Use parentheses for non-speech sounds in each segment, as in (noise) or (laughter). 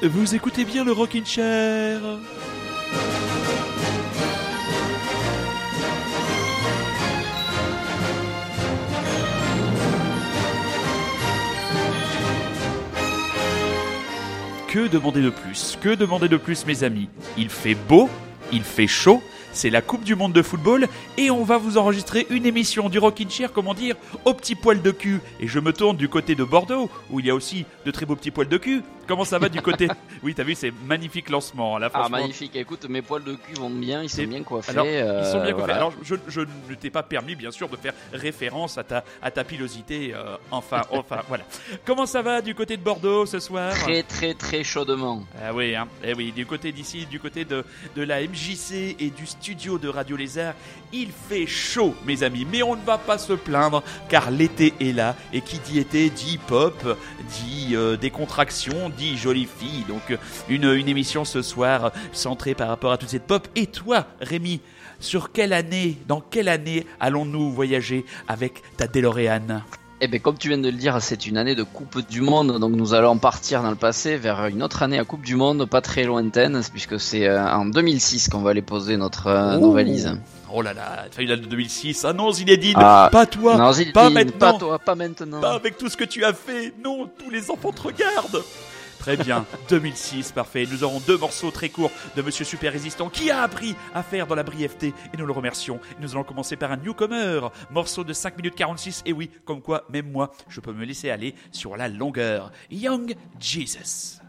Vous écoutez bien le Rockin' Chair. Que demander de plus? Que demander de plus, mes amis? Il fait beau, il fait chaud, c'est la Coupe du Monde de football et on va vous enregistrer une émission du Rockin' Chair, comment dire, au petit poil de cul. Et je me tourne du côté de Bordeaux, où il y a aussi de très beaux petits poils de cul. Comment ça va du côté (laughs) Oui, t'as vu, c'est magnifique lancement. Là, Ah, magnifique. Écoute, mes poils de cul vont bien, ils sont bien coiffés. Alors, ils sont bien euh, coiffés. voilà. Alors, je, je ne t'ai pas permis, bien sûr, de faire référence à ta, à ta pilosité. euh, enfin, (laughs) enfin, voilà. Comment ça va du côté de Bordeaux ce soir? Très, très, très chaudement. Ah oui, hein. eh oui, du côté d'ici, du côté de, de la MJC et du studio de Radio Lézard, il fait chaud, mes amis. Mais on ne va pas se plaindre, car l'été est là. Et qui dit été dit pop, dit euh, décontraction, dit jolie fille. Donc, une, une émission ce soir centrée par rapport à toute cette pop. Et toi, Rémi, sur quelle année, dans quelle année allons-nous voyager avec ta DeLorean? Eh bien, comme tu viens de le dire, c'est une année de Coupe du Monde, donc nous allons partir dans le passé vers une autre année à Coupe du Monde, pas très lointaine, puisque c'est euh, en 2006 qu'on va aller poser notre, euh, nos Oh. valises. Oh là là, tu as une date de 2006. Ah non, Zinedine, Ah, pas toi, non, Zinedine, pas maintenant. pas toi, pas maintenant. Pas avec tout ce que tu as fait. Non, tous les enfants te regardent. Très bien, (laughs) 2006, parfait. Nous aurons deux morceaux très courts de Monsieur Super Résistant qui a appris à faire dans la brièveté et nous le remercions. Nous allons commencer par un newcomer, morceau de 5 minutes 46. Et oui, comme quoi, même moi, je peux me laisser aller sur la longueur. Young Jesus.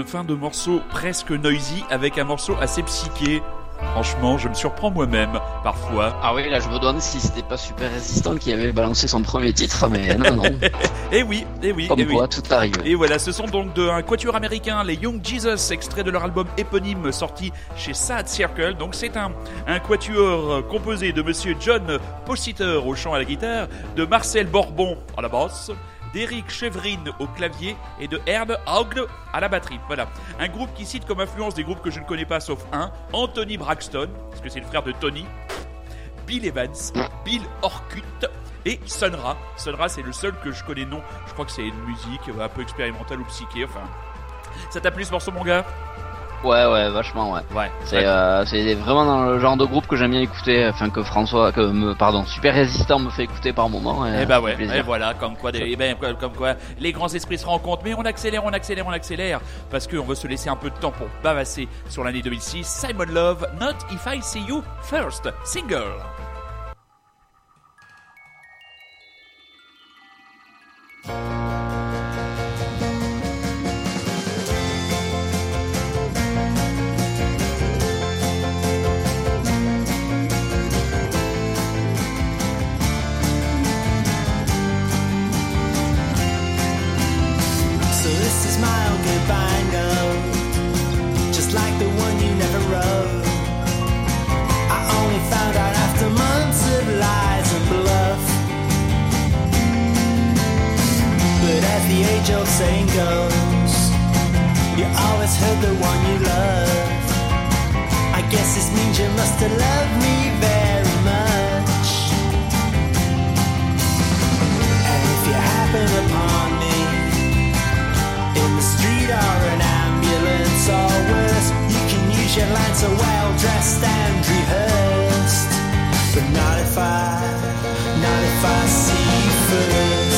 Une fin de morceau presque noisy avec un morceau assez psyché. Franchement, je me surprends moi-même, parfois. Ah oui, là je me demande si c'était pas Super Résistant qui avait balancé son premier titre, mais non, non. (laughs) Eh oui, eh oui, Comme eh oui. quoi, tout arrive. Et voilà, ce sont donc de un quatuor américain, les Young Jesus, extrait de leur album éponyme sorti chez Sad Circle. Donc c'est un, un quatuor composé de monsieur John Possiter au chant à la guitare, de Marcel Borbon à la basse, d'Eric Chevrine au clavier et de Herb Haugl à la batterie. Voilà. Un groupe qui cite comme influence des groupes que je ne connais pas sauf un, Anthony Braxton, parce que c'est le frère de Tony, Bill Evans, Bill Orkut et Sonra. Sonra, c'est le seul que je connais non. Je crois que c'est une musique un peu expérimentale ou psyché. Enfin, ça t'a plu ce morceau, mon gars? Ouais, ouais, vachement, ouais. Ouais. C'est euh, c'est vraiment dans le genre de groupe que j'aime bien écouter, enfin que François, que me, pardon, Super Résistant me fait écouter par moment. Et, Eh bah ça ouais, et voilà, comme quoi, des- eh ben, comme- comme quoi, les grands esprits se rencontrent, mais on accélère, on accélère, on accélère, parce qu'on veut se laisser un peu de temps pour bavasser sur l'année 2006. Simon Love, Not If I See You First, single. Old just like the one you never wrote. I only found out after months of lies and bluff. But as the age-old saying goes, you always heard the one you love. I guess this means you must have loved me or an ambulance or worse. You can use your so well dressed and rehearsed. But not if I, not if I see you first.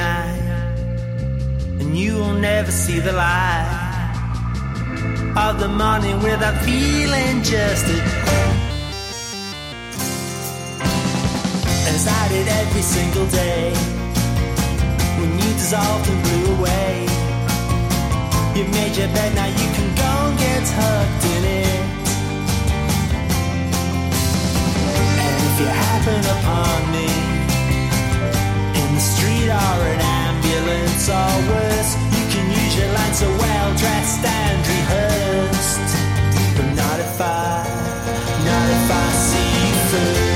Night, and you will never see the light of the morning without feeling just at home. As I did every single day, when you dissolved and blew away. You made your bed, now you can go and get tucked in it. And if you happen upon me or an ambulance or worse, you can use your line so well dressed and rehearsed. But not if I, not if I see you first.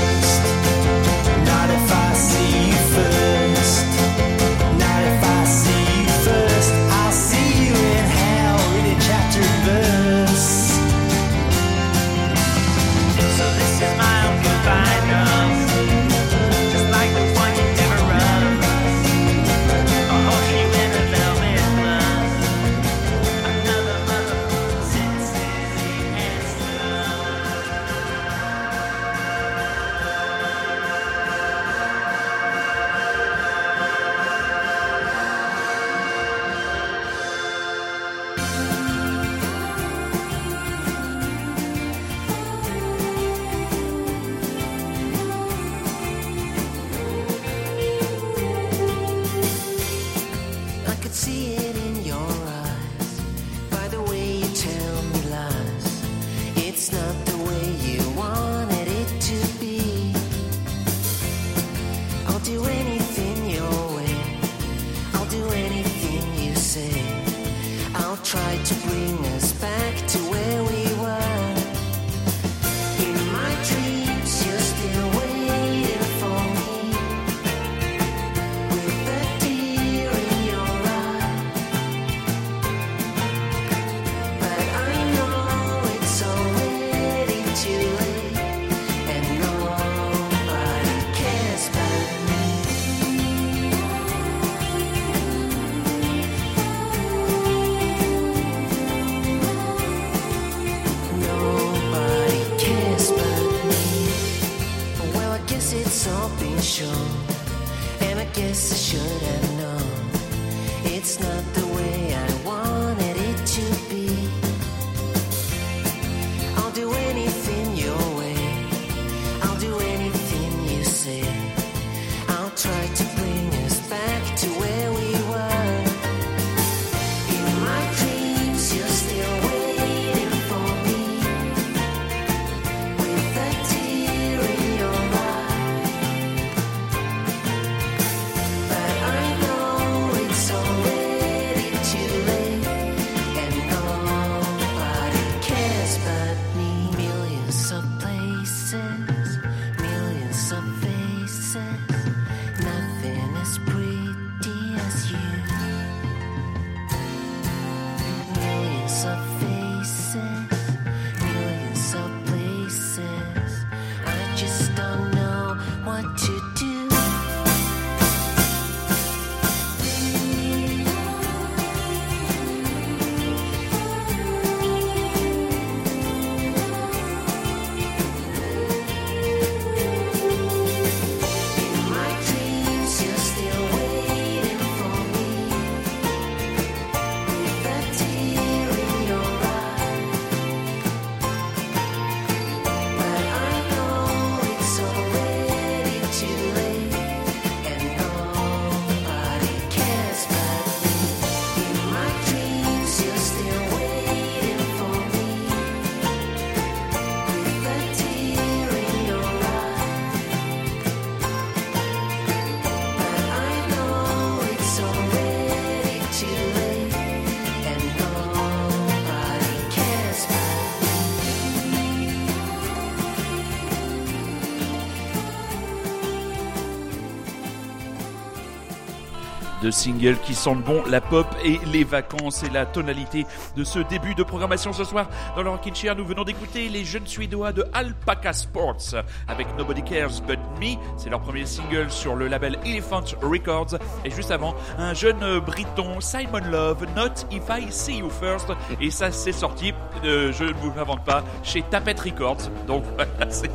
Deux singles qui sentent bon la pop et les vacances et la tonalité de ce début de programmation ce soir. Dans le Rockin' Chair, nous venons d'écouter les jeunes Suédois de Alpaca Sports avec Nobody Cares But Me. C'est leur premier single sur le label Elephant Records. Et juste avant, un jeune Briton, Simon Love, Not If I See You First. Et ça, c'est sorti, euh, je ne vous l'invente pas, chez Tapette Records. Donc (laughs) voilà, c'est...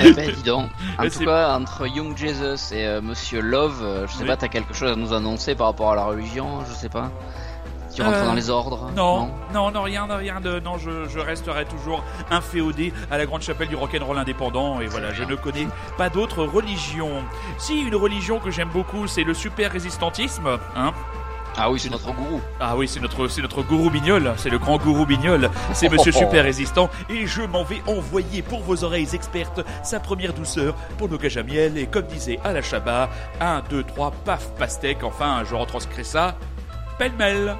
Eh ben, dis donc. (laughs) En tout cas, entre Young Jesus et euh, Monsieur Love, euh, je sais Oui. pas, t'as quelque chose à nous annoncer par rapport à la religion, je sais pas. Tu rentres Euh, dans les ordres Non, non, non, rien, rien de, non, je, je resterai toujours un féodé à la grande chapelle du rock'n'roll indépendant et voilà, je ne connais pas d'autres religions. Si une religion que j'aime beaucoup, c'est le super résistantisme, hein. Ah oui, c'est notre gourou. Ah oui, c'est notre, c'est notre gourou Bignol, c'est le grand gourou Bignol, c'est Monsieur Super Résistant, et je m'en vais envoyer pour vos oreilles expertes sa première douceur pour nos cages à miel, et comme disait Chabat, 1, 2, 3, paf, pastèque, enfin, je retranscris ça, pêle-mêle.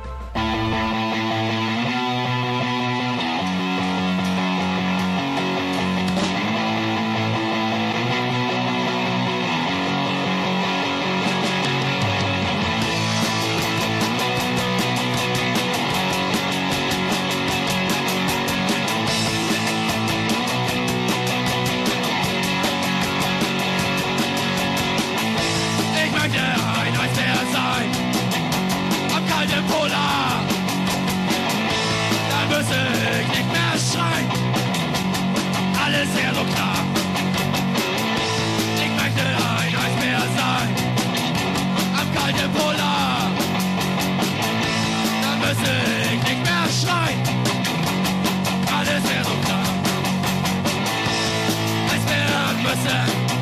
Homicide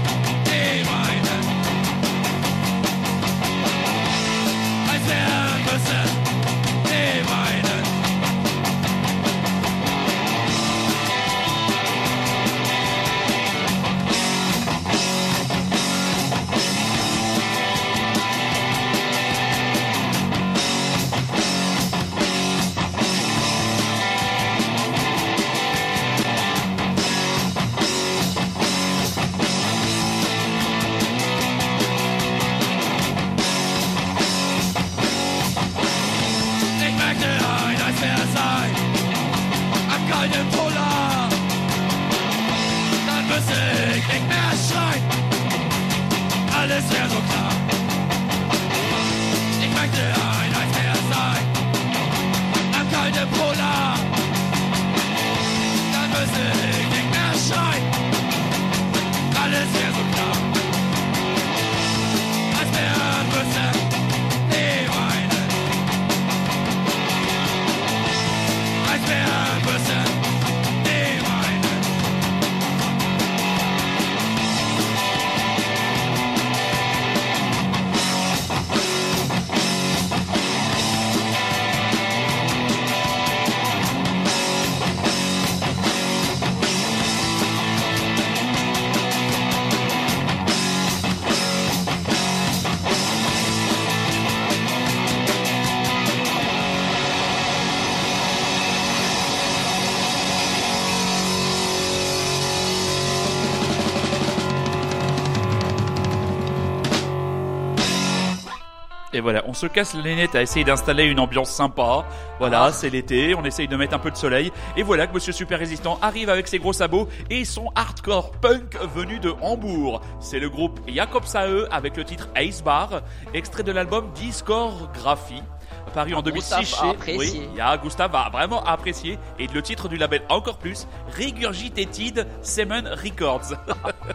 voilà, on se casse les nez à essayer d'installer une ambiance sympa. Voilà, Ah. c'est l'été, on essaye de mettre un peu de soleil. Et voilà que Monsieur Super Résistant arrive avec ses gros sabots et son hardcore punk venu de Hambourg. C'est le groupe Jakob Sae avec le titre Ace Bar, extrait de l'album Discographie. Paru en Ah, 2006 Gustave chez a apprécié. Oui, Gustave va vraiment apprécier et le titre du label encore plus Regurgitated Semen Records.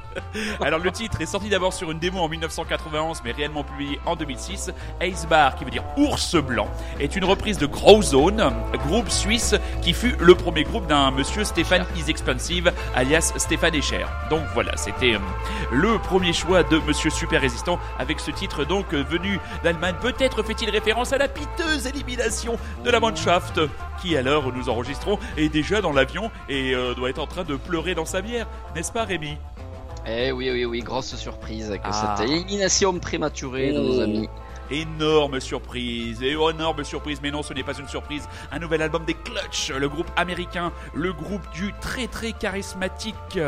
(laughs) Alors le titre est sorti d'abord sur une démo en 1991 mais réellement publié en 2006. Ace Bar qui veut dire ours blanc est une reprise de Grow Zone, groupe suisse qui fut le premier groupe d'un monsieur Stéphane Is Expensive alias Stéphane Escher. Donc voilà, c'était euh, le premier choix de monsieur Super Résistant avec ce titre donc euh, venu d'Allemagne. Peut-être fait-il référence à la piteuse élimination de la Mannschaft qui à l'heure où nous enregistrons est déjà dans l'avion et euh, doit être en train de pleurer dans sa bière, n'est-ce pas Rémi? Eh oui, oui, oui, grosse surprise que Ah. cette élimination prématurée de nos Oh. amis. Énorme surprise, énorme surprise, mais non, ce n'est pas une surprise. Un nouvel album des Clutch, le groupe américain, le groupe du très très charismatique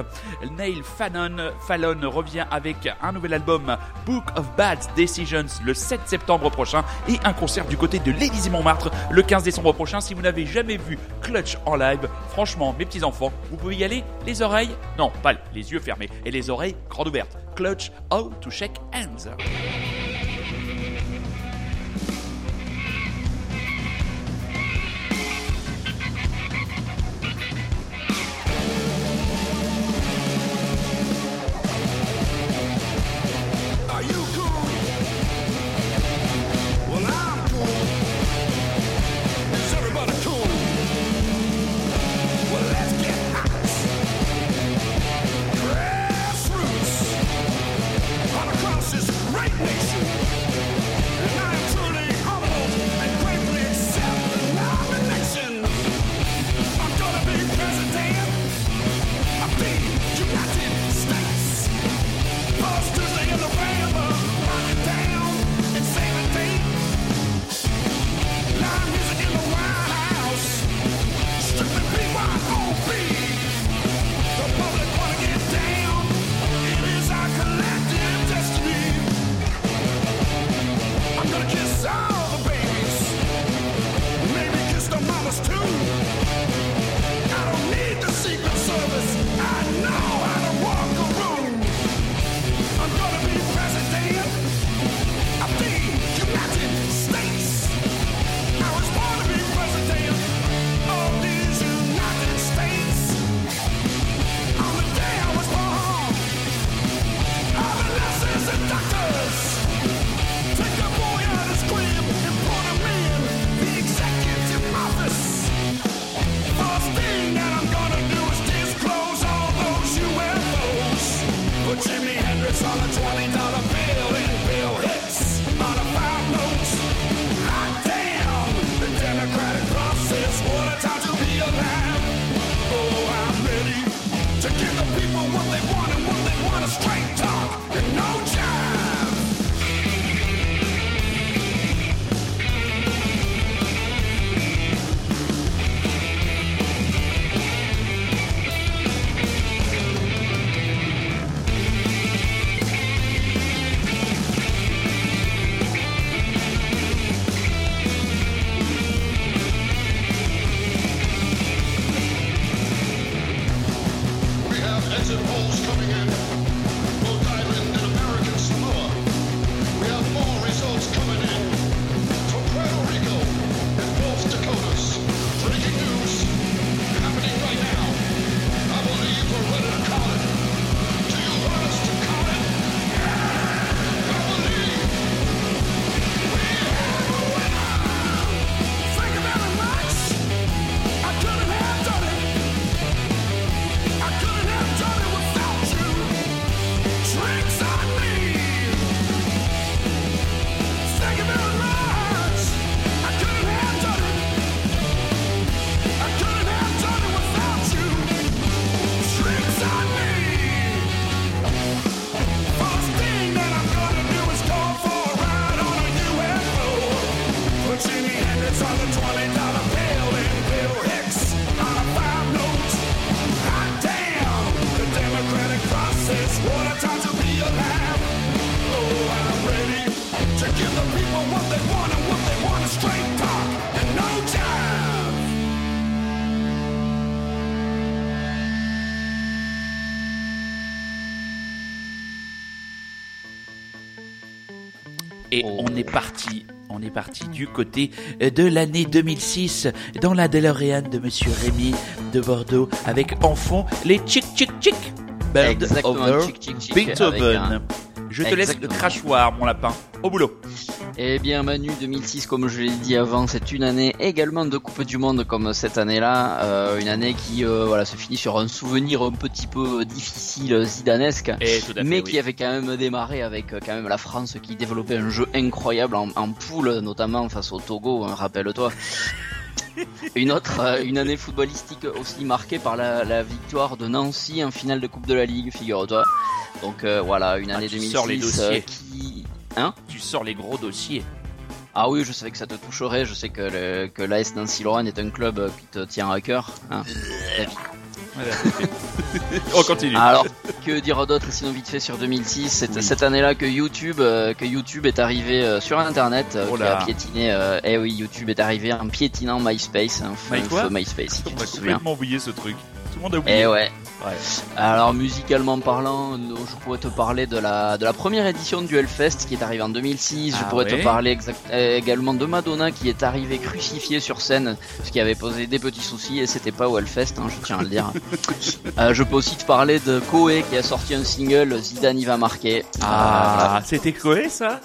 Neil Fallon. Fallon revient avec un nouvel album, Book of Bad Decisions, le 7 septembre prochain, et un concert du côté de l'Élysée Montmartre le 15 décembre prochain. Si vous n'avez jamais vu Clutch en live, franchement, mes petits enfants, vous pouvez y aller, les oreilles, non, pas les yeux fermés, et les oreilles grandes ouvertes. Clutch, How to Shake Hands. Est parti, on est parti du côté de l'année 2006 dans la DeLorean de Monsieur Rémy de Bordeaux avec en fond les Chick Chick Chick Bird Exactement, over Beethoven. un- Je te laisse le crachoir, mon lapin. Au boulot. Eh bien Manu 2006 comme je l'ai dit avant c'est une année également de Coupe du Monde comme cette année-là euh, une année qui euh, voilà se finit sur un souvenir un petit peu difficile zidanesque Et tout à fait, mais oui. qui avait quand même démarré avec euh, quand même la France qui développait un jeu incroyable en, en poule notamment face au Togo hein, rappelle-toi (laughs) une autre euh, une année footballistique aussi marquée par la, la victoire de Nancy en finale de Coupe de la Ligue figure-toi donc euh, voilà une Ah, année tu 2006 sors les dossiers. euh, qui hein Tu sors les gros dossiers. ah oui, je savais que ça te toucherait. Je sais que, le, que l'AS Nancy Lorraine est un club euh, qui te tient à cœur. hein. Voilà. (laughs) on continue. Alors, que dire d'autre sinon vite fait sur 2006 C'est Oui. cette année-là que YouTube, euh, que YouTube est arrivé euh, sur Internet, euh, Oh qui a piétiné. euh, eh oui, YouTube est arrivé en piétinant MySpace, un feu, My un quoi feu MySpace. Si (laughs) on tu a te souviens. complètement oublié ce truc. Tout le monde a oublié. Eh ouais. Ouais. Alors musicalement parlant, je pourrais te parler de la de la première édition du Hellfest qui est arrivée en 2006. je Ah pourrais ouais te parler exact- euh, également de Madonna qui est arrivée crucifiée sur scène, ce qui avait posé des petits soucis et c'était pas au Hellfest, hein, je tiens à le dire. (laughs) Euh, je peux aussi te parler de Koé qui a sorti un single Zidane y va marquer. Euh. Ah, c'était quoi ça?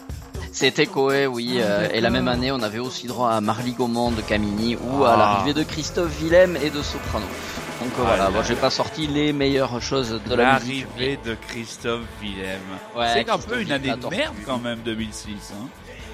C'était Koé, oui. euh, et la même année, on avait aussi droit à Marly Gaumont de Camini ou Ah. à l'arrivée de Christophe Willem et de Soprano. Donc Ah voilà, là bon, j'ai pas sorti les meilleures choses de la musique. L'arrivée de Christophe Willem. Ouais, c'est un peu une année de merde quand même 2006. Hein.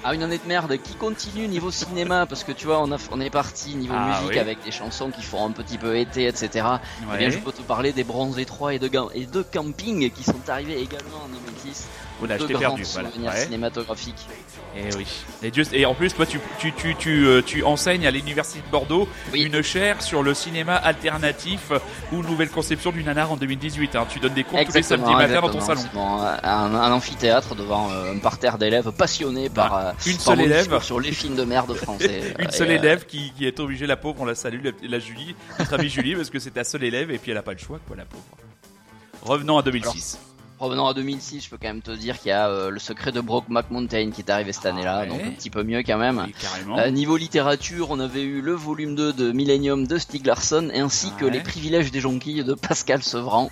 Ah, une année de merde qui continue niveau cinéma (laughs) parce que tu vois, on, a, on est parti niveau Ah, musique oui. avec des chansons qui font un petit peu été, etc. Eh Ouais. bien, je peux te parler des Bronzes étroits et de, et de Camping qui sont arrivés également en 2006. Oula, t'ai grands perdu. Voilà. Ouais. cinématographiques. Et oui. Et, Dieu- et en plus, toi, tu, tu, tu, tu, euh, tu enseignes à l'université de Bordeaux Oui. une chaire sur le cinéma alternatif ou nouvelle conception du nanar en 2018. Hein. Tu donnes des cours tous les samedis matin dans ton salon. exactement. Bon, un, un amphithéâtre devant euh, un parterre d'élèves passionnés par, euh, Bah, Une par seule élève. sur les films de merde français. (laughs) Une Euh, seule et, euh, élève qui, qui est obligée, la pauvre, on la salue, la, la Julie, notre amie Julie, parce que c'est ta seule élève et puis elle a pas le choix, quoi, la pauvre. Revenons à 2006. Revenons à 2006, je peux quand même te dire qu'il y a euh, le secret de Brokeback Mountain qui est arrivé cette année-là, ouais. donc un petit peu mieux quand même. Euh, niveau littérature, on avait eu le volume 2 de Millennium de Stieg Larsson ainsi que Ouais. les privilèges des jonquilles de Pascal Sevran,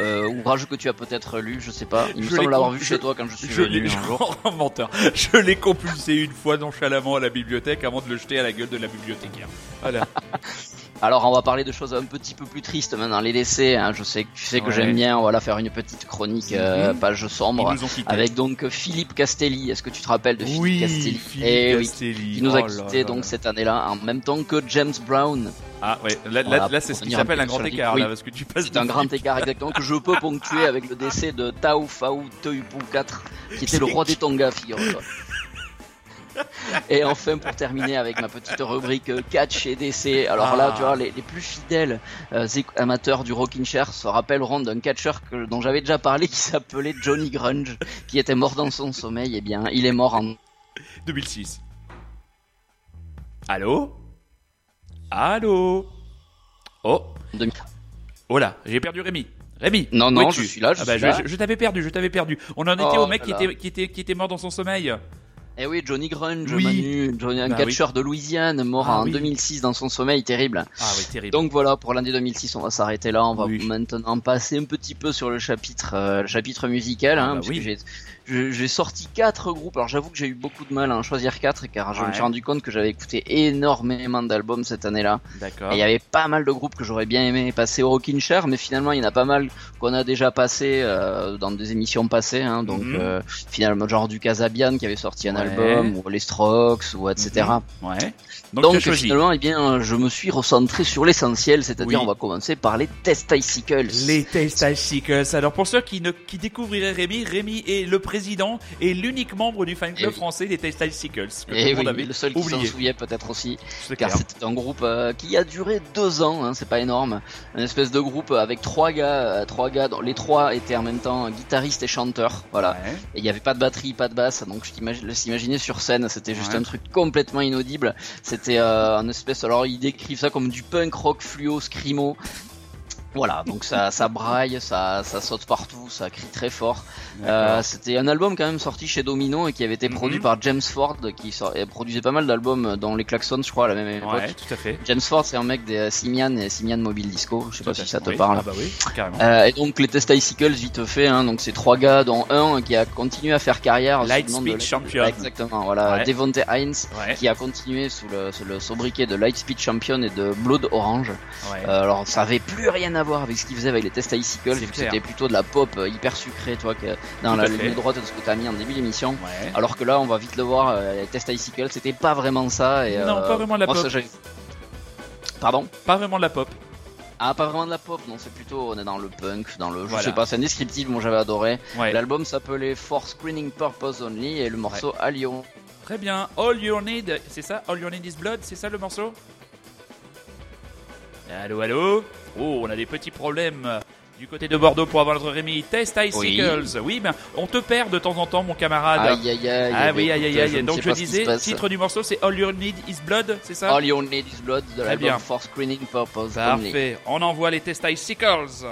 euh, ouvrage que tu as peut-être lu, je sais pas. Il me Je semble l'avoir vu chez toi quand je suis Je venu un jour. (laughs) menteur. Je l'ai compulsé une fois nonchalamment à la bibliothèque avant de le jeter à la gueule de la bibliothécaire. Voilà. (laughs) Alors on va parler de choses un petit peu plus tristes maintenant, les décès. hein. Je sais que tu sais que j'aime bien, voilà, faire une petite chronique euh, Mhm. page sombre. Avec donc Philippe Castelli. Est-ce que tu te rappelles de Philippe oui, Castelli Philippe Eh oui, Castelli. qui nous a Oh là quittés là donc là. cette année-là, en même temps que James Brown. Ah ouais, là, là, Voilà, là, c'est ce qui s'appelle un grand écart oui. là, parce que tu passes C'est un grand écart exactement que je peux ponctuer avec le décès de Tao Fao Teupu IV, qui était le roi des Tonga, figure-toi. (laughs) (laughs) Et enfin, pour terminer avec ma petite rubrique euh, catch et décès. Alors là, Ah. tu vois, les, les plus fidèles euh, amateurs du rocking chair se rappelleront d'un catcheur que, dont j'avais déjà parlé (laughs) qui s'appelait Johnny Grunge, qui était mort dans son sommeil. Eh bien, il est mort en 2006. Allô? Allô? Oh 2000. Oh là, j'ai perdu Rémi. Rémi Non, non, je suis là, je Ah bah, là. Je, je t'avais perdu, je t'avais perdu. On en était Oh au mec qui était, qui, était, qui était mort dans son sommeil. Eh oui, Johnny Grunge, Oui. Manu, Johnny, un Bah catcheur de Louisiane, mort Ah en oui. 2006 dans son sommeil, terrible. Ah oui, terrible. Donc voilà, pour l'année 2006, on va s'arrêter là. On va maintenant passer un petit peu sur le chapitre, euh, le chapitre musical, Ah hein, bah j'ai, sorti quatre groupes. Alors j'avoue que j'ai eu beaucoup de mal à en choisir quatre, car je me suis rendu compte que j'avais écouté énormément d'albums cette année-là. D'accord. Et il y avait pas mal de groupes que j'aurais bien aimé passer au Rockin' Chair, mais finalement il y en a pas mal qu'on a déjà passé euh, dans des émissions passées. Hein, donc Mhm. euh, finalement genre du Casabian qui avait sorti un Ouais. album, ou les Strokes, ou etc. Ouais. Donc, finalement, eh bien, je me suis recentré sur l'essentiel, c'est-à-dire Oui. on va commencer par les testicles. Les Testicles. Alors pour ceux qui ne qui découvriraient Rémi, Rémi est le président et l'unique membre du fan club Eh oui. français des Testicles. Que tout Et monde oui, avait le seul qui s'en oublié. souvient peut-être aussi, car c'était un groupe euh, qui a duré deux ans, hein, c'est pas énorme, une espèce de groupe avec trois gars, euh, trois gars, dont les trois étaient en même temps guitaristes et chanteurs, voilà. Ouais. Et il y avait pas de batterie, pas de basse, donc je s'imaginer sur scène, c'était juste Ouais. un truc complètement inaudible. C'était euh, un espèce, alors ils décrivent ça comme du punk rock fluo screamo. Voilà, donc ça, ça braille, ça, ça saute partout, ça crie très fort. Euh, C'était un album quand même sorti chez Domino et qui avait été Mhm. produit par James Ford, qui sort- produisait pas mal d'albums dans les Klaxons, je crois, à la même époque. Ouais, tout à fait. James Ford, c'est un mec des Simian et Simian Mobile Disco. Je sais pas Tout si ça te Oui. parle. Ah bah oui, carrément. Euh, et donc les Testicles vite fait, hein, donc c'est trois gars dont un qui a continué à faire carrière. Lightspeed de- Champion. Exactement, voilà, Ouais. Devonte Hines Ouais, qui a continué sous le, sous le sobriquet de Lightspeed Champion et de Blood Orange. ouais. Euh, alors ça avait plus rien à voir avec ce qu'il faisait avec les Testicles, C'est vu que c'était plutôt de la pop euh, hyper sucrée, toi, que dans la à ligne droite de ce que t'as mis en début d'émission. Ouais. Alors que là, on va vite le voir, euh, les Testicles, c'était pas vraiment ça. Et, Non, euh, pas vraiment de la moi, pop. ça, Pardon? Pas vraiment de la pop. Ah, pas vraiment de la pop, non, c'est plutôt, on est dans le punk, dans le, je Voilà. sais pas, c'est indescriptible, moi j'avais adoré. Ouais. L'album s'appelait For Screening Purpose Only et le morceau à Lyon. Très bien. All You Need, c'est ça? All You Need is Blood, c'est ça le morceau? Allô, allô Oh, on a des petits problèmes euh, du côté de Bordeaux pour avoir notre Rémi. Test Icicles. Oui, ben, on te perd de temps en temps, mon camarade. Aïe aïe aïe. ah oui, aïe aïe aïe. je Donc je disais, titre du morceau, c'est All You Need is Blood, c'est ça All You Need Is Blood de l'album For Screening Purpose Only. Parfait. On envoie les Test Icicles.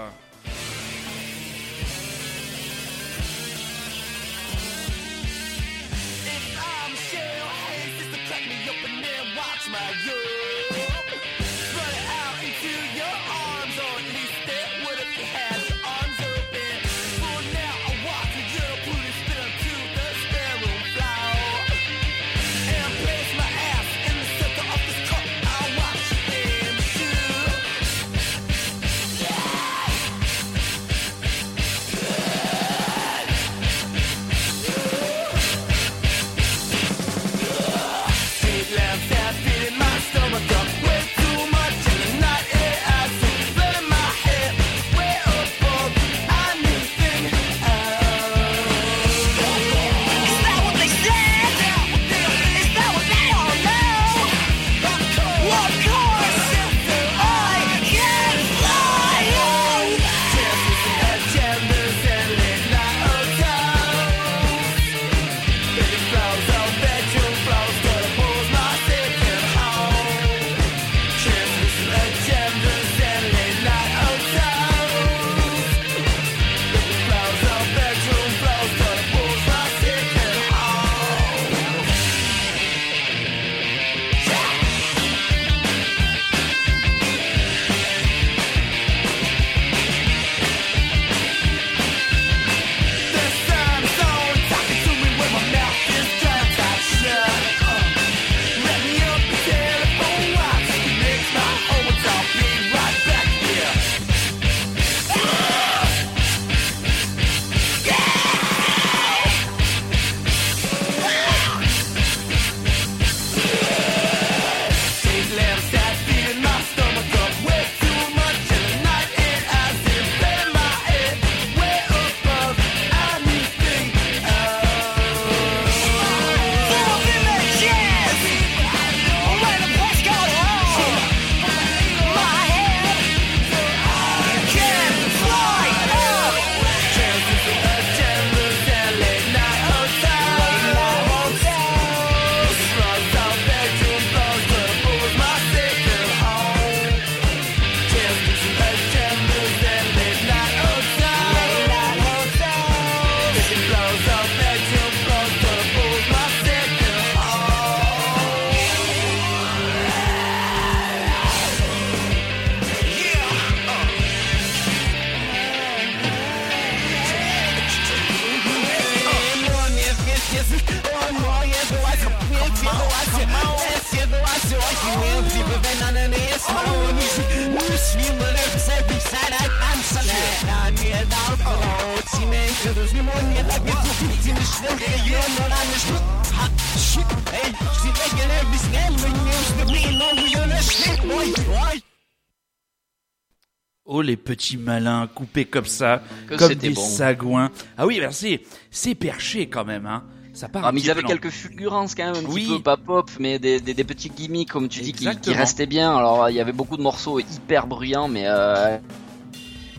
Petits malins coupés comme ça, Que comme des bon. sagouins. Ah oui, merci. C'est perché quand même, hein. Ça part Ah, mais ils avaient quelques fulgurances quand même, un Oui. petit peu pas pop, mais des, des, des petits gimmicks, comme tu dis, qui, restaient bien. Alors, il y avait beaucoup de morceaux hyper bruyants, mais euh,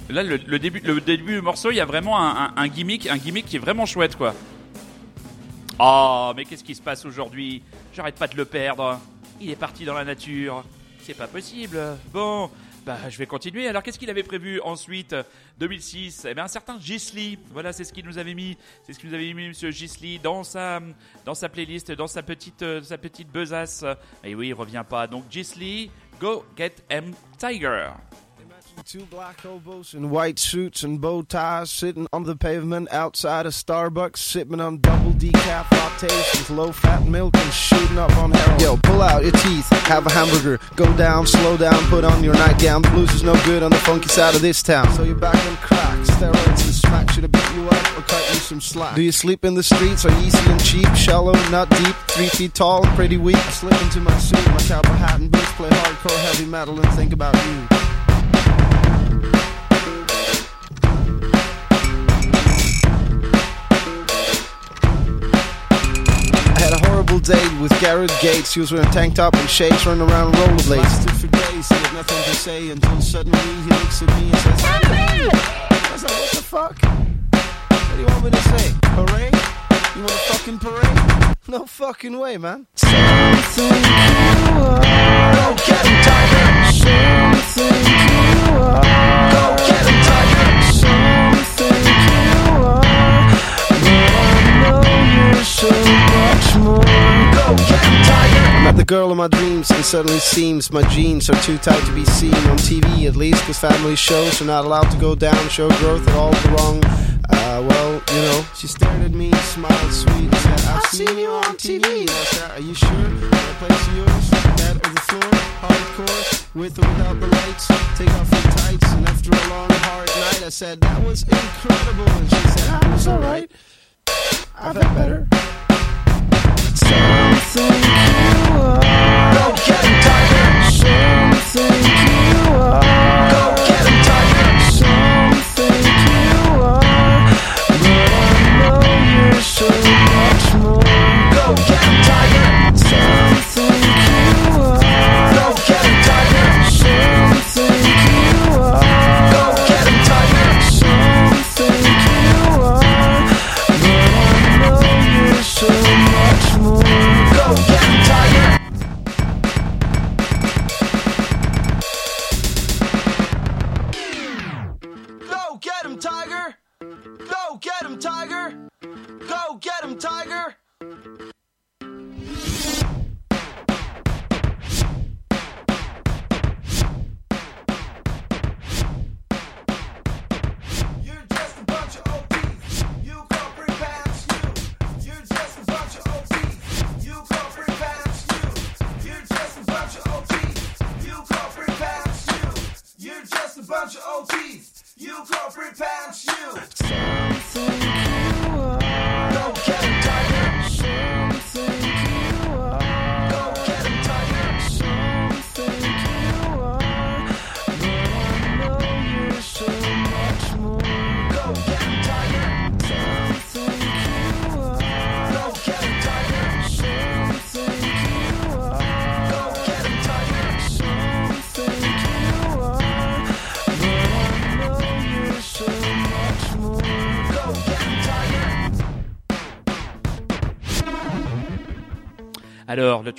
Là, le, le début, le début du morceau, il y a vraiment un, un- un gimmick, un gimmick qui est vraiment chouette, quoi. Oh, mais qu'est-ce qui se passe aujourd'hui? J'arrête pas de le perdre. Il est parti dans la nature. C'est pas possible. Bon, Bah, je vais continuer. Alors, qu'est-ce qu'il avait prévu ensuite 2006 Eh bien, un certain Gisli. Voilà, c'est ce qu'il nous avait mis. C'est ce qu'il nous avait mis, Monsieur Gisli, dans sa, dans sa playlist, dans sa petite, euh, sa petite besace. Et oui, il revient pas. Donc, Gisli, Go Get M Tiger. Two black hobos in white suits and bow ties sitting on the pavement outside a Starbucks, sipping on double decaf lattes with low fat milk and shooting up on heroin. Yo, pull out your teeth, have a hamburger, go down, slow down, put on your nightgown. Blues is no good on the funky side of this town. So you're back on crack, steroids and smack should have beat you up or cut you some slack. Do you sleep in the streets? Are you easy and cheap, shallow, not deep, three feet tall, pretty weak? Slip into my suit, my cowboy hat and boots, play hardcore heavy metal and think about you. Had a horrible date with Garrett Gates. He was wearing tank top and shades, running around rollerblades. Lasted for days, he had nothing to say until suddenly he looks at me and says, I was like, what the fuck? What do you want me to say? Parade? You want a fucking parade? (laughs) No fucking way, man. Something you are. Go get him, Tiger. Something you are. Go get him, Tiger. Something you are. But I know you're so met the girl of my dreams, and suddenly seems my jeans are too tight to be seen on TV, at least, cause family shows are not allowed to go down, show growth at all the wrong. Uh, well, you know, she stared at me, smiled sweet, and said, I've seen you on TV. I said, Are you sure? My place is yours, bed or the floor, hardcore, with or without the lights. Take off your tights, and after a long, hard night, I said, That was incredible. And she said, I was alright. I've had better. Something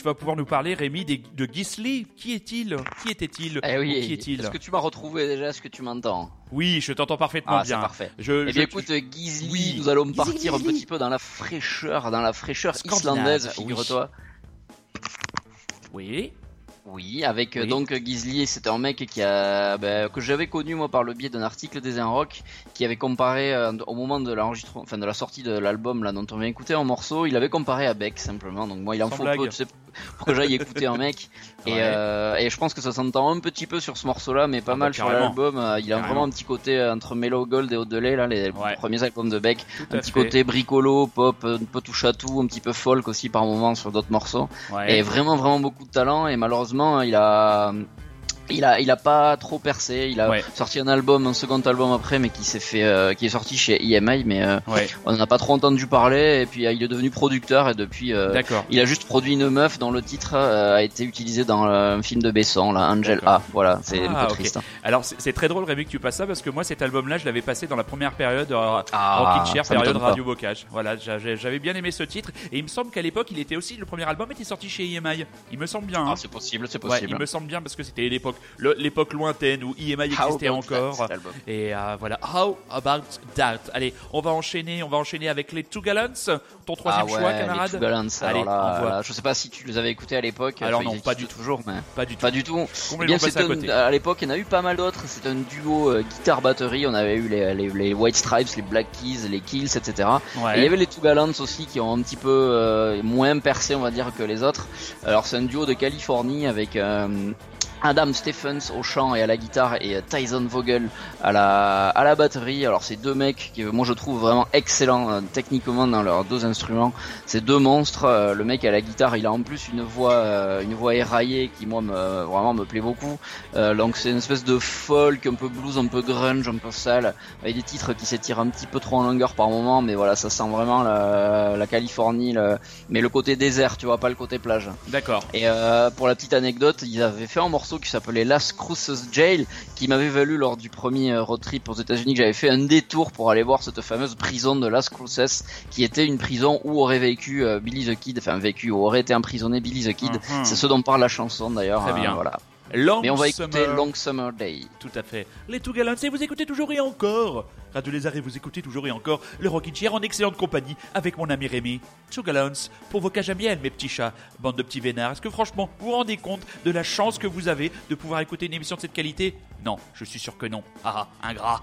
tu vas pouvoir nous parler, Rémi, des- de Gisli. Qui est-il? Qui était-il? Eh Ou oui, Qui est-il? Est-ce que tu m'as retrouvé déjà? Est-ce que tu m'entends? Oui, je t'entends parfaitement Ah, c'est bien. parfait. Je, Eh je- bien écoute, Gizli, Oui. nous allons partir un petit peu dans la fraîcheur, dans la fraîcheur Scandinave, islandaise, oui. figure-toi. Oui. Oui, avec euh, Oui. donc Gizli, c'est un mec qui a ben, que j'avais connu moi par le biais d'un article des Rock qui avait comparé euh, au moment de l'enregistrement, enfin de la sortie de l'album là dont on vient écouter un morceau, il avait comparé à Beck simplement. Donc moi il en Sans faut blague. peu, tu sais, pour que j'aille écouter un mec. Et, Ouais. euh, et je pense que ça s'entend un petit peu sur ce morceau-là, mais pas Ah bah, mal sur l'album. Euh, Il a vraiment un petit côté euh, entre Mellow Gold et Au-delà, là, les Ouais. premiers albums de Beck. Tout Un petit fait. côté bricolo, pop, un peu touche à tout, un petit peu folk aussi par moment sur d'autres morceaux. Ouais. Et vraiment vraiment beaucoup de talent et malheureusement il a il a il a pas trop percé. Il a Ouais. sorti un album, un second album après, mais qui s'est fait euh, qui est sorti chez EMI, mais euh, Ouais, on n'a pas trop entendu parler. Et puis il est devenu producteur et depuis euh, il a juste produit une meuf dont le titre euh, a été utilisé dans un film de Besson, là, Angel. A. Voilà, c'est un Ah, peu ok. triste. hein. Alors, c'est très drôle, Rémi, que tu passes ça, parce que moi, cet album-là, je l'avais passé dans la première période Ah, Rockin' Chair, période. Radio Bocage. Voilà, j'avais bien aimé ce titre. Et il me semble qu'à l'époque, il était aussi, le premier album était sorti chez EMI. Il me semble bien. hein. Ah, c'est possible, c'est Ouais, possible. il me semble bien parce que c'était l'époque l'époque lointaine où EMI existait encore. Et euh, voilà, How About That? Allez, on va enchaîner, on va enchaîner avec les Two Gallants. Ton troisième ah ouais, choix, les camarade. Two Gallants, Allez, là, je sais pas si tu les avais écoutés à l'époque. Alors non, pas du tout. toujours, mais Pas du tout. pas du tout. Eh bien, à un- à l'époque, il y en a eu pas mal d'autres. C'est un duo euh, guitare-batterie. On avait eu les, les, les White Stripes, les Black Keys, les Kills, etc. Ouais. Et il y avait les Two Gallants aussi qui ont un petit peu euh, moins percé, on va dire, que les autres. Alors c'est un duo de Californie avec euh, Adam Stephens au chant et à la guitare et euh, Tyson Vogel à la à la batterie. Alors c'est deux mecs qui moi je trouve vraiment excellents euh, techniquement dans leurs deux instruments. C'est deux monstres. Euh, le mec à la guitare, il a en plus une voix euh, une voix éraillée qui moi me, vraiment me plaît beaucoup. Euh, donc c'est une espèce de folk, un peu blues, un peu grunge, un peu sale, avec des titres qui s'étirent un petit peu trop en longueur par moment, mais voilà, ça sent vraiment la, la Californie, le- mais le côté désert, tu vois, pas le côté plage. D'accord. Et euh, pour la petite anecdote, ils avaient fait un morceau qui s'appelait Las Cruces Jail, qui m'avait valu lors du premier euh, road trip aux États-Unis que j'avais fait un détour pour aller voir cette fameuse prison de Las Cruces, qui était une prison où aurait vécu euh, Billy the Kid, enfin vécu, où aurait été emprisonné Billy the Kid. Mhm. C'est ce dont parle la chanson d'ailleurs. Très hein, bien. voilà. Long Mais on va écouter Summer. Long Summer Day. Tout à fait. Les Two Gallants, et vous écoutez toujours et encore. Radio Lézard et vous écoutez toujours et encore le Rockin' Chair en excellente compagnie avec mon ami Rémi. Two Gallants, pour vos cages à miel, mes petits chats, bande de petits vénards. Est-ce que franchement, vous vous rendez compte de la chance que vous avez de pouvoir écouter une émission de cette qualité? Non, je suis sûr que non. Ah, ingrat.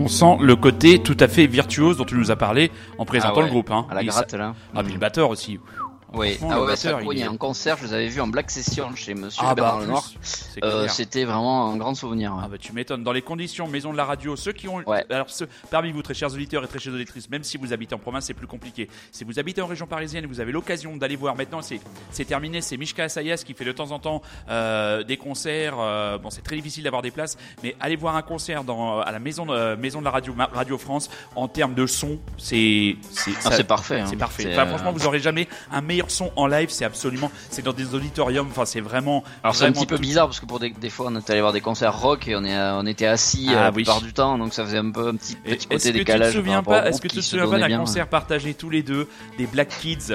On sent le côté tout à fait virtuose dont tu nous as parlé en présentant Ah ouais, le groupe. Hein. À la gratte là. Ah, puis le batteur aussi. Oui, ah ouais, batteur, il est- Un concert, je les avais vus en Black Session chez Monsieur Ah bah, en Euh. C'était vraiment un grand souvenir. ouais. Ah bah tu m'étonnes. Dans les conditions maison de la radio, ceux qui ont, Ouais. alors ceux parmi vous très chers auditeurs et très chères auditrices, même si vous habitez en province, c'est plus compliqué. Si vous habitez en région parisienne et vous avez l'occasion d'aller voir, maintenant c'est terminé, c'est Mishka Assayas qui fait de temps en temps euh, des concerts. euh, bon, c'est très difficile d'avoir des places, mais allez voir un concert dans à la maison de, maison de la radio Radio France. En termes de son, c'est c'est Ah, parfait. hein. c'est parfait. Enfin, franchement, vous aurez jamais un meilleur son en live. C'est absolument, c'est dans des auditoriums. Enfin, c'est vraiment. Alors c'est un petit peu tout- bizarre parce que pour des, des fois on était allé voir des concerts rock et on, est, euh, on était assis Ah euh, la oui. plupart du temps donc ça faisait un peu un petit, Et petit Est-ce côté que tu te souviens pas Est-ce que tu te souviens pas d'un concert partagé tous les deux des Black Kids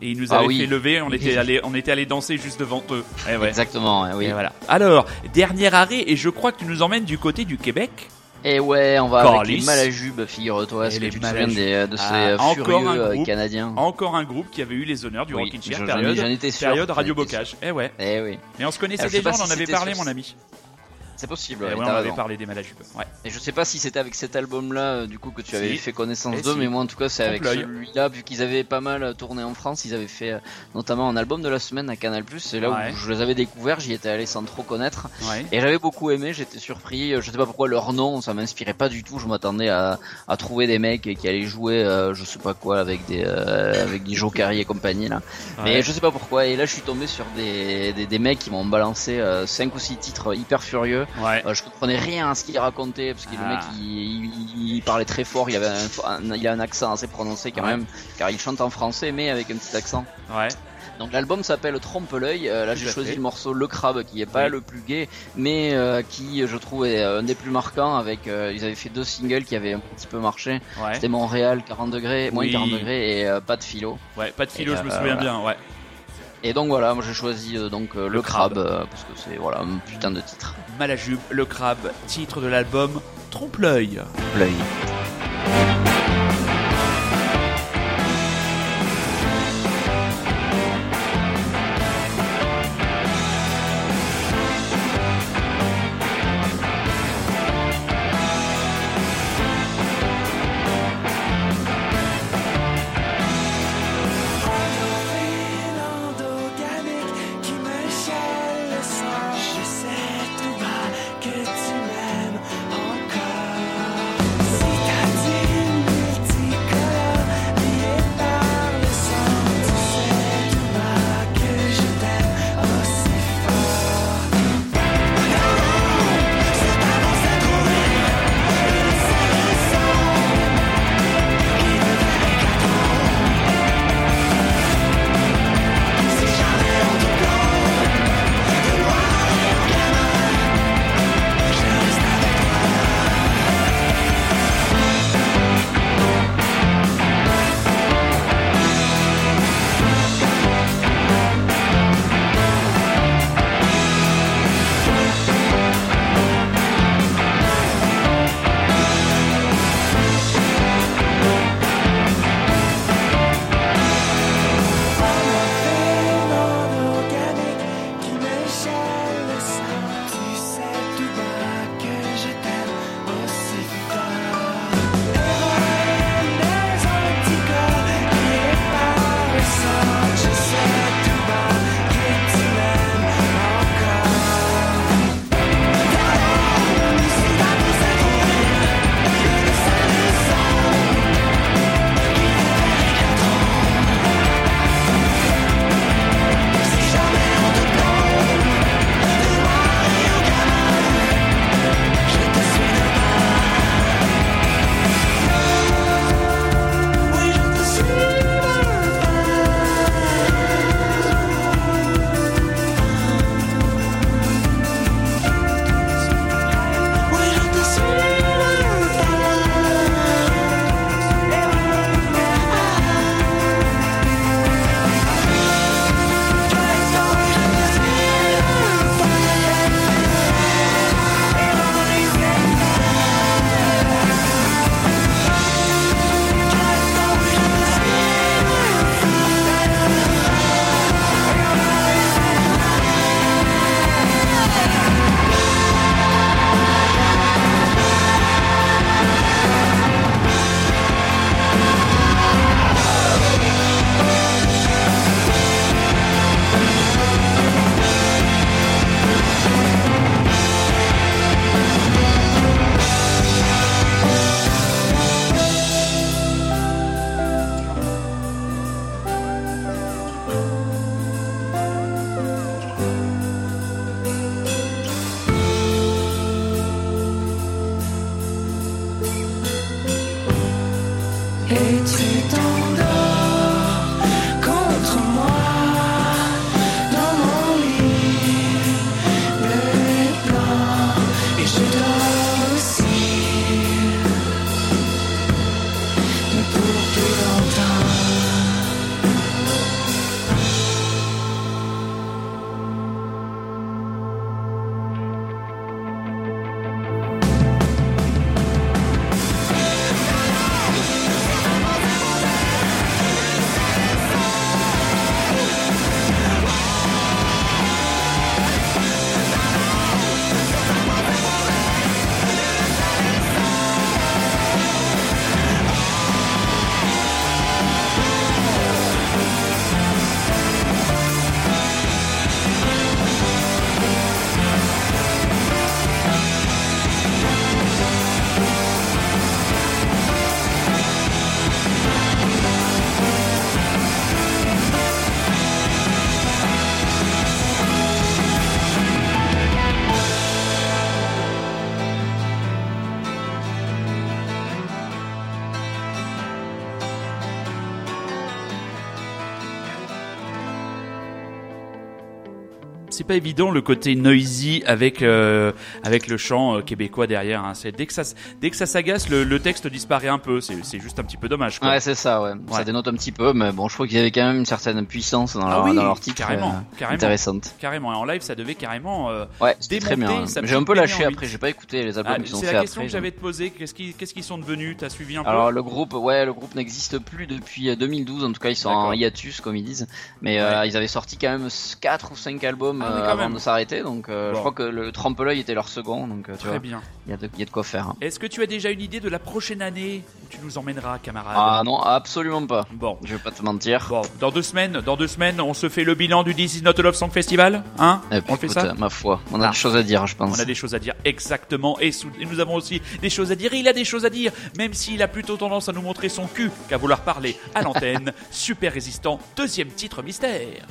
et ils nous Ah avaient oui. fait lever, on était (laughs) allé, on était allé danser juste devant eux. Eh ouais. Exactement, ouais, oui. Et voilà. Alors, dernier arrêt et je crois que tu nous emmènes du côté du Québec. Et ouais, on va Corliss. avec les Malajubes, figure-toi. Est-ce que tu te souviens des, de ces Ah, euh, furieux un euh, groupe. Canadiens Encore un groupe qui avait eu les honneurs du Oui, Rockin' Chair j'en ai- période, j'en étais sûr, période j'en Radio étais Bocage. Eh ouais. Eh oui, Mais on se connaissait sais déjà, on en avait parlé, sur- mon ami. C'est possible. Ouais, ouais, on avait raison. parlé des Malajubes. Ouais. Et je sais pas si c'était avec cet album-là, euh, du coup, que tu avais Si. fait connaissance Eh d'eux, si. mais moi, en tout cas, c'est avec celui-là, vu qu'ils avaient pas mal euh, tourné en France, ils avaient fait euh, notamment un album de la semaine à Canal+. C'est là Ouais. où je les avais découverts, j'y étais allé sans trop connaître. Et j'avais beaucoup aimé, j'étais surpris. Je sais pas pourquoi leur nom, ça m'inspirait pas du tout. Je m'attendais à, à trouver des mecs qui allaient jouer, euh, je sais pas quoi, avec des euh, avec des et compagnie là. Mais je sais pas pourquoi. Et là, je suis tombé sur des des, des mecs qui m'ont balancé euh, cinq ou six titres hyper furieux. Ouais. Euh, je comprenais rien à ce qu'il racontait parce que le Ah. mec il, il- il parlait très fort, il avait un, un- il a un accent assez prononcé quand Ouais. même, car il chante en français mais avec un petit accent. Ouais. Donc l'album s'appelle Trompe l'œil. Euh, là j'ai choisi fait. le morceau Le Crabe qui est pas Oui. le plus gai, mais euh, qui je trouve est un des plus marquants. Avec euh, ils avaient fait deux singles qui avaient un petit peu marché. Ouais. C'était Montréal 40 degrés, moins Oui. 40 degrés et pas de philo. Ouais. Pas de philo, Et, je me souviens voilà. bien. Ouais. Et donc voilà, moi j'ai choisi euh, donc euh, Le Le, Crabe. Crabe, euh, parce que c'est voilà un putain de titre. Malajube, le crabe, titre de l'album Trompe-l'œil. L'œil. C'est pas évident le côté noisy avec euh, avec le chant euh, québécois derrière. Hein. C'est dès que ça dès que ça s'agace, le, le texte disparaît un peu. C'est c'est juste un petit peu dommage. Quoi. Ouais, c'est ça, ouais. Ouais. Ça dénote un petit peu, mais bon, je trouve qu'il y avait quand même une certaine puissance dans Ah leur, oui, dans leur titre. carrément, euh, carrément. Intéressante. Carrément. Et en live, ça devait carrément. euh, Ouais, c'était très bien. J'ai un peu lâché après, j'ai pas écouté les albums ah, qu'ils ont c'est fait la question après. que j'avais te posée. Qu'est-ce qu'ils sont devenus? T'as suivi un peu? Alors le groupe, ouais, le groupe n'existe plus depuis euh, 2012. En tout cas, ils sont en hiatus, comme ils disent. Mais euh, ils avaient sorti quand même 4 ou 5 albums Ah oui, euh, quand avant même. de s'arrêter. Donc, euh, Bon. je crois que le Trempe-l'œil était leur second. Donc, euh, tu Très vois, bien. il y, a de- il y a de quoi faire. hein. Est-ce que tu as déjà une idée de la prochaine année où tu nous emmèneras, camarade? Ah non, absolument pas. Bon. Je vais pas te mentir. Bon, dans deux semaines, dans deux semaines, on se fait le bilan du This Is Not a Love Song Festival, hein? Puis, On le fait ça? ma foi, on a Ah. des choses à dire, je pense. On a des choses à dire, exactement. Et, sous- et nous avons aussi des choses à dire. Il a des choses à dire, même s'il a plutôt tendance à nous montrer son cul qu'à vouloir parler à l'antenne. (laughs) Super résistant, deuxième titre mystère.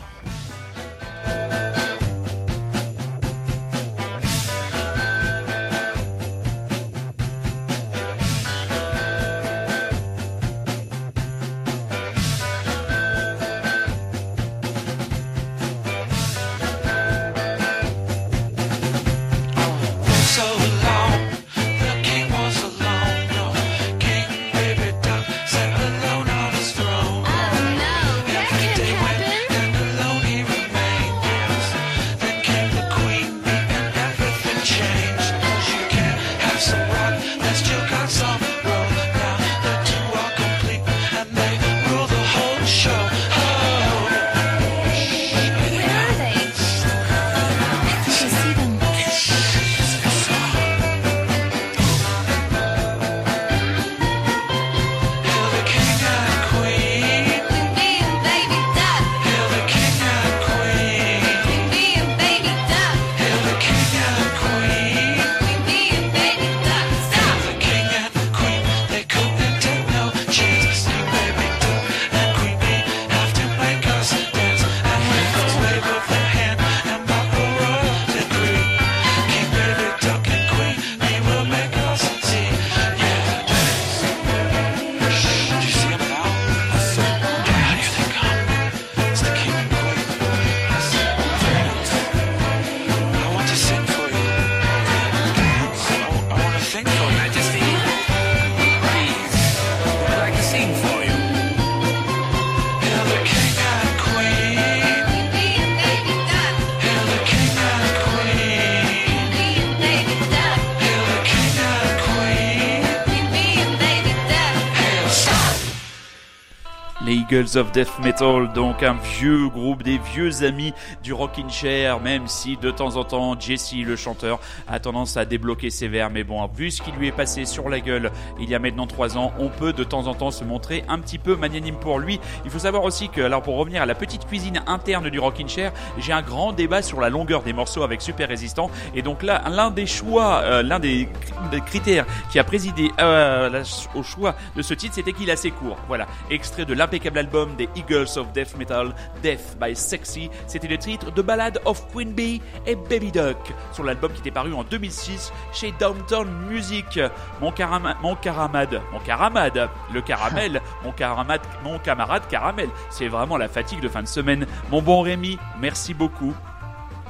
Of Death Metal, donc un vieux groupe, des vieux amis du Rockin' Chair, même si de temps en temps Jesse, le chanteur, a tendance à débloquer ses vers. Mais bon, vu ce qui lui est passé sur la gueule il y a maintenant trois ans, on peut de temps en temps se montrer un petit peu magnanime pour lui. Il faut savoir aussi que, alors pour revenir à la petite cuisine interne du Rockin' Chair, j'ai un grand débat sur la longueur des morceaux avec Super Résistant. Et donc là, l'un des choix, euh, l'un des, cr- des critères qui a présidé euh, au choix de ce titre, c'était qu'il est assez court. Voilà, extrait de l'impeccable l'impeccable album des Eagles of Death Metal, Death by Sexy. C'était le titre de Ballad of Queen Bee et Baby Duck sur l'album qui était paru en 2006 chez Downtown Music. Mon, carama- mon caramade, mon caramade, le caramel, (laughs) mon caramade, mon camarade caramel. C'est vraiment la fatigue de fin de semaine. Mon bon Rémi, merci beaucoup.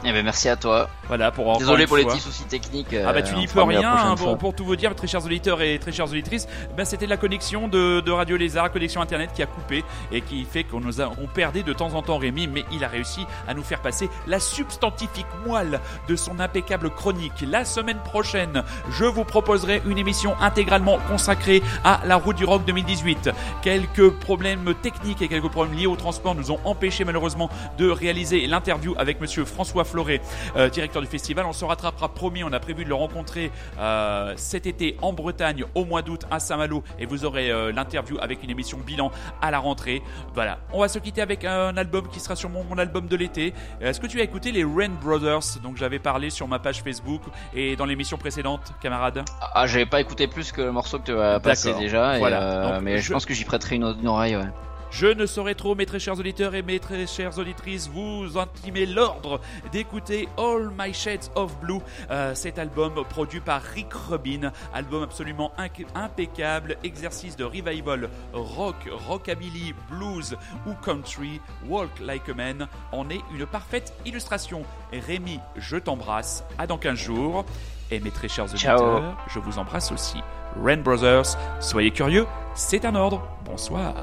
Eh ben merci à toi. Voilà pour Désolé pour les petits soucis techniques. Ah bah euh, tu on n'y peux rien, hein, pour, pour tout vous dire, très chers auditeurs et très chères auditrices, ben c'était la connexion de, de Radio Lézard, connexion internet qui a coupé et qui fait qu'on nous a, on perdait de temps en temps Rémi, mais il a réussi à nous faire passer la substantifique moelle de son impeccable chronique. La semaine prochaine, je vous proposerai une émission intégralement consacrée à la route du rock 2018. Quelques problèmes techniques et quelques problèmes liés au transport nous ont empêché malheureusement de réaliser l'interview avec monsieur François Floret, euh, directeur du festival. On se rattrapera promis, on a prévu de le rencontrer euh, cet été en Bretagne au mois d'août à Saint-Malo et vous aurez euh, l'interview avec une émission bilan à la rentrée. Voilà, on va se quitter avec un album qui sera sûrement mon album de l'été. Est-ce que tu as écouté les Rain Brothers? Donc j'avais parlé sur ma page Facebook et dans l'émission précédente, camarade. Ah, j'avais pas écouté plus que le morceau que tu as passé déjà. Voilà. euh, Donc, mais je- je pense que j'y prêterai une, une oreille. Ouais. Je ne saurais trop, mes très chers auditeurs et mes très chères auditrices, vous intimer l'ordre d'écouter All My Shades of Blue, euh, cet album produit par Rick Rubin, album absolument impeccable, exercice de revival rock, rockabilly, blues ou country, Walk Like a Man, en est une parfaite illustration. Rémi, je t'embrasse, à dans 15 jours, et mes très chers auditeurs, Ciao. je vous embrasse aussi. Rain Brothers, soyez curieux, c'est un ordre. Bonsoir.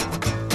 Bye.